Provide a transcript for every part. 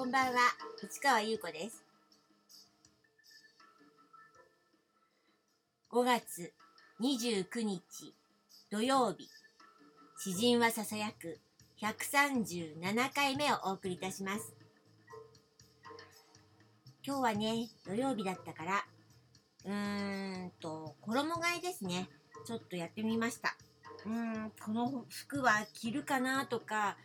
こんばんは、市川優子です。5月29日土曜日、詩人はささやく137回目をお送りいたします。今日はね、土曜日だったから、うーんと、衣替えですね。ちょっとやってみました。うーん、この服は着るかなとか、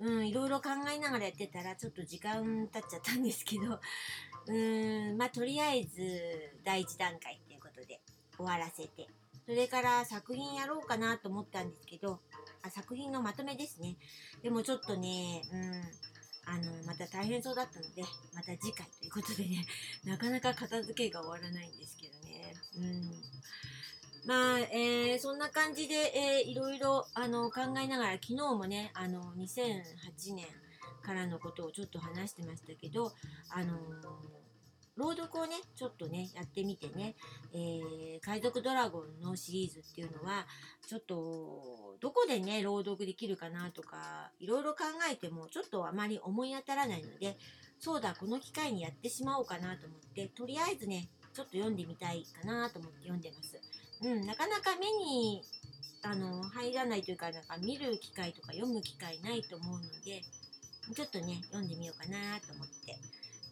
うん、いろいろ考えながらやってたら、ちょっと時間経っちゃったんですけど、うーん、まあ、とりあえず、第一段階っていうことで終わらせて、それから作品やろうかなと思ったんですけど、あ作品のまとめですね。でもちょっとね、うん、あの、また大変そうだったので、また次回ということでね、なかなか片付けが終わらないんですけどね。うん。まあ、えーそんな感じで、えーいろいろあの考えながら昨日もねあの2008年からのことをちょっと話してましたけどあのー朗読をねちょっとねやってみてね、えー海賊ドラゴンのシリーズっていうのはちょっとどこでね朗読できるかなとかいろいろ考えてもちょっとあまり思い当たらないのでそうだこの機会にやってしまおうかなと思ってとりあえずねちょっと読んでみたいかなと思って読んでます。うん、なかなか目にあの入らないというかなんか見る機会とか読む機会ないと思うのでちょっとね読んでみようかなと思って、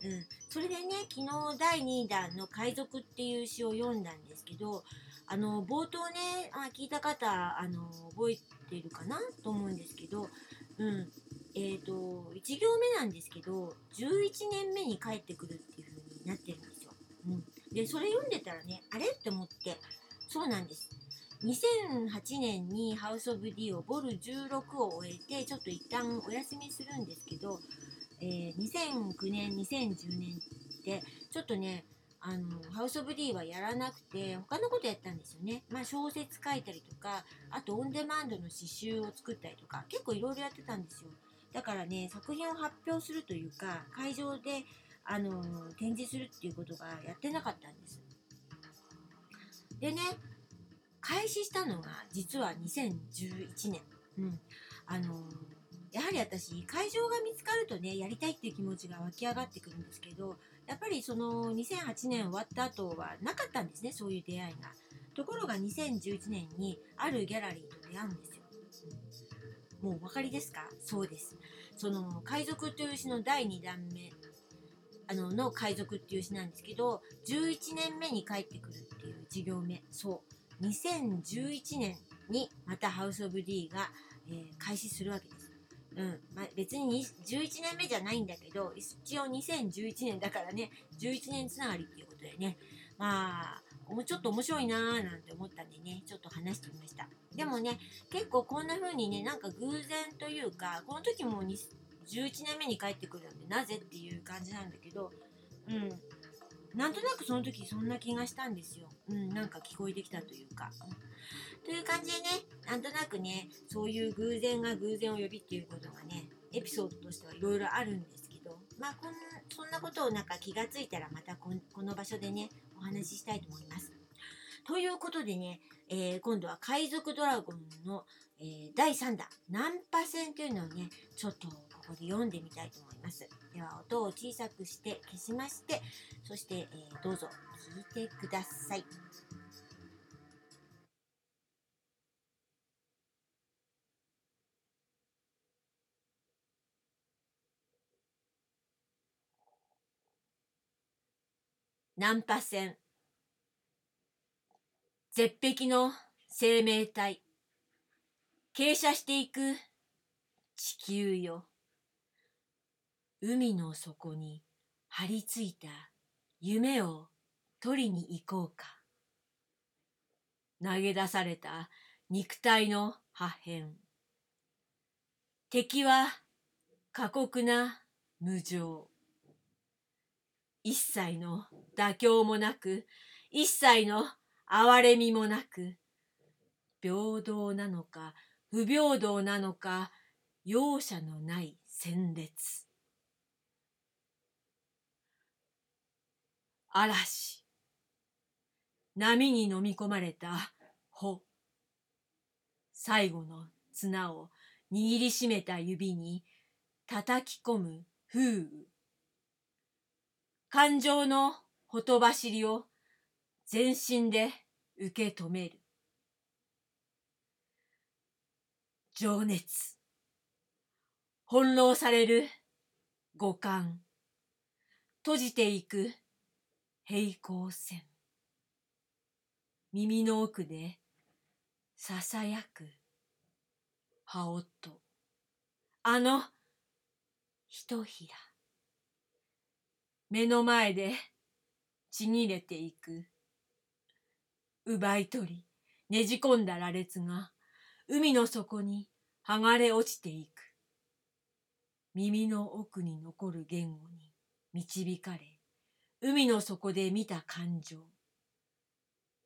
うん、それでね昨日第2弾の「海賊」っていう詩を読んだんですけどあの冒頭ねあ聞いた方あの覚えてるかなと思うんですけど、うん。えー、と1行目なんですけど11年目に帰ってくるっていう風になってるんですよ。うん、でそれ読んでたらねあれって思ってそうなんです。2008年にハウス・オブ・ディをボル16を終えてちょっと一旦お休みするんですけど、えー2009年2010年ってちょっとねあのハウス・オブ・ディはやらなくて他のことやったんですよね。まあ小説書いたりとかあとオンデマンドの詩集を作ったりとか結構いろいろやってたんですよ。だからね作品を発表するというか会場であの展示するっていうことがやってなかったんです。でね開始したのが実は2011年。うん。あのやはり私、会場が見つかるとね、やりたいっていう気持ちが湧き上がってくるんですけど、やっぱりその2008年終わった後はなかったんですね、そういう出会いが。ところが2011年にあるギャラリーと出会うんですよ。うんもうお分かりですか？そうです。その海賊という詩の第2弾目あのの海賊っていう詩なんですけど、11年目に帰ってくるっていう事業目。そう。2011年にまたハウス・オブ・ディが、えー開始するわけです。うん。まあ、別に11年目じゃないんだけど、一応2011年だからね、11年つながりっていうことでね、まあ、もうちょっと面白いなーなんて思ったんでね、ちょっと話してみました。でもね、結構こんな風にね、なんか偶然というか、この時も11年目に帰ってくるんで、なぜっていう感じなんだけど、うん。なんとなくその時そんな気がしたんですよ。うん、なんか聞こえてきたというか。という感じでね、なんとなくね、そういう偶然が偶然を呼びっていうことがね、エピソードとしてはいろいろあるんですけど、まあこん、そんなことをなんか気がついたらまたここの場所でね、お話ししたいと思います。ということでね、えー今度は海賊ドラゴンの、えー第3弾、ナンパ戦というのをね、ちょっとここで読んでみたいと思います。では音を小さくして消しまして、そして、えーどうぞ聞いてください。ナンパ船絶壁の生命体。傾斜していく地球よ。海の底に張り付いた夢を取りに行こうか。投げ出された肉体の破片。敵は過酷な無情一切の妥協もなく一切の憐れみもなく平等なのか不平等なのか容赦のない戦列嵐。波に飲み込まれた穂。最後の綱を握りしめた指に叩き込む風雨。感情のほとばしりを全身で受け止める。情熱。翻弄される五感。閉じていく平行線。耳の奥でささやく羽音。あのひとひら。目の前でちぎれていく。奪い取り、ねじ込んだ羅列が海の底に剥がれ落ちていく。耳の奥に残る言語に導かれ、海の底で見た感情。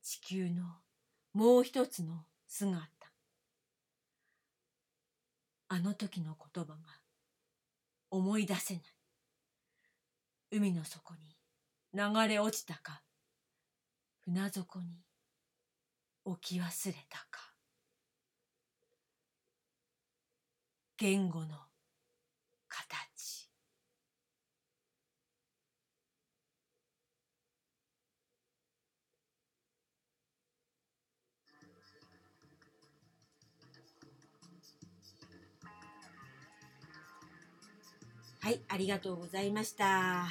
地球のもう一つの姿。あの時の言葉が思い出せない。海の底に流れ落ちたか、船底に置き忘れたか。言語の形。はい、ありがとうございました。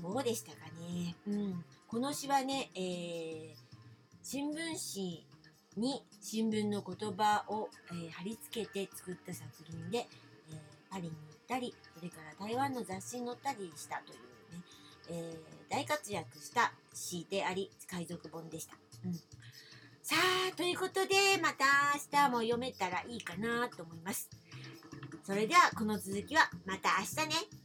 どうでしたかね。うん、この詩はね、えー、紙に新聞の言葉を、えー貼り付けて作った作品で、えーパリに行ったり、それから台湾の雑誌に載ったりしたというね、えー大活躍した詩であり、海賊本でした。うんさあ、ということで、また明日も読めたらいいかなと思います。それでは、この続きはまた明日ね。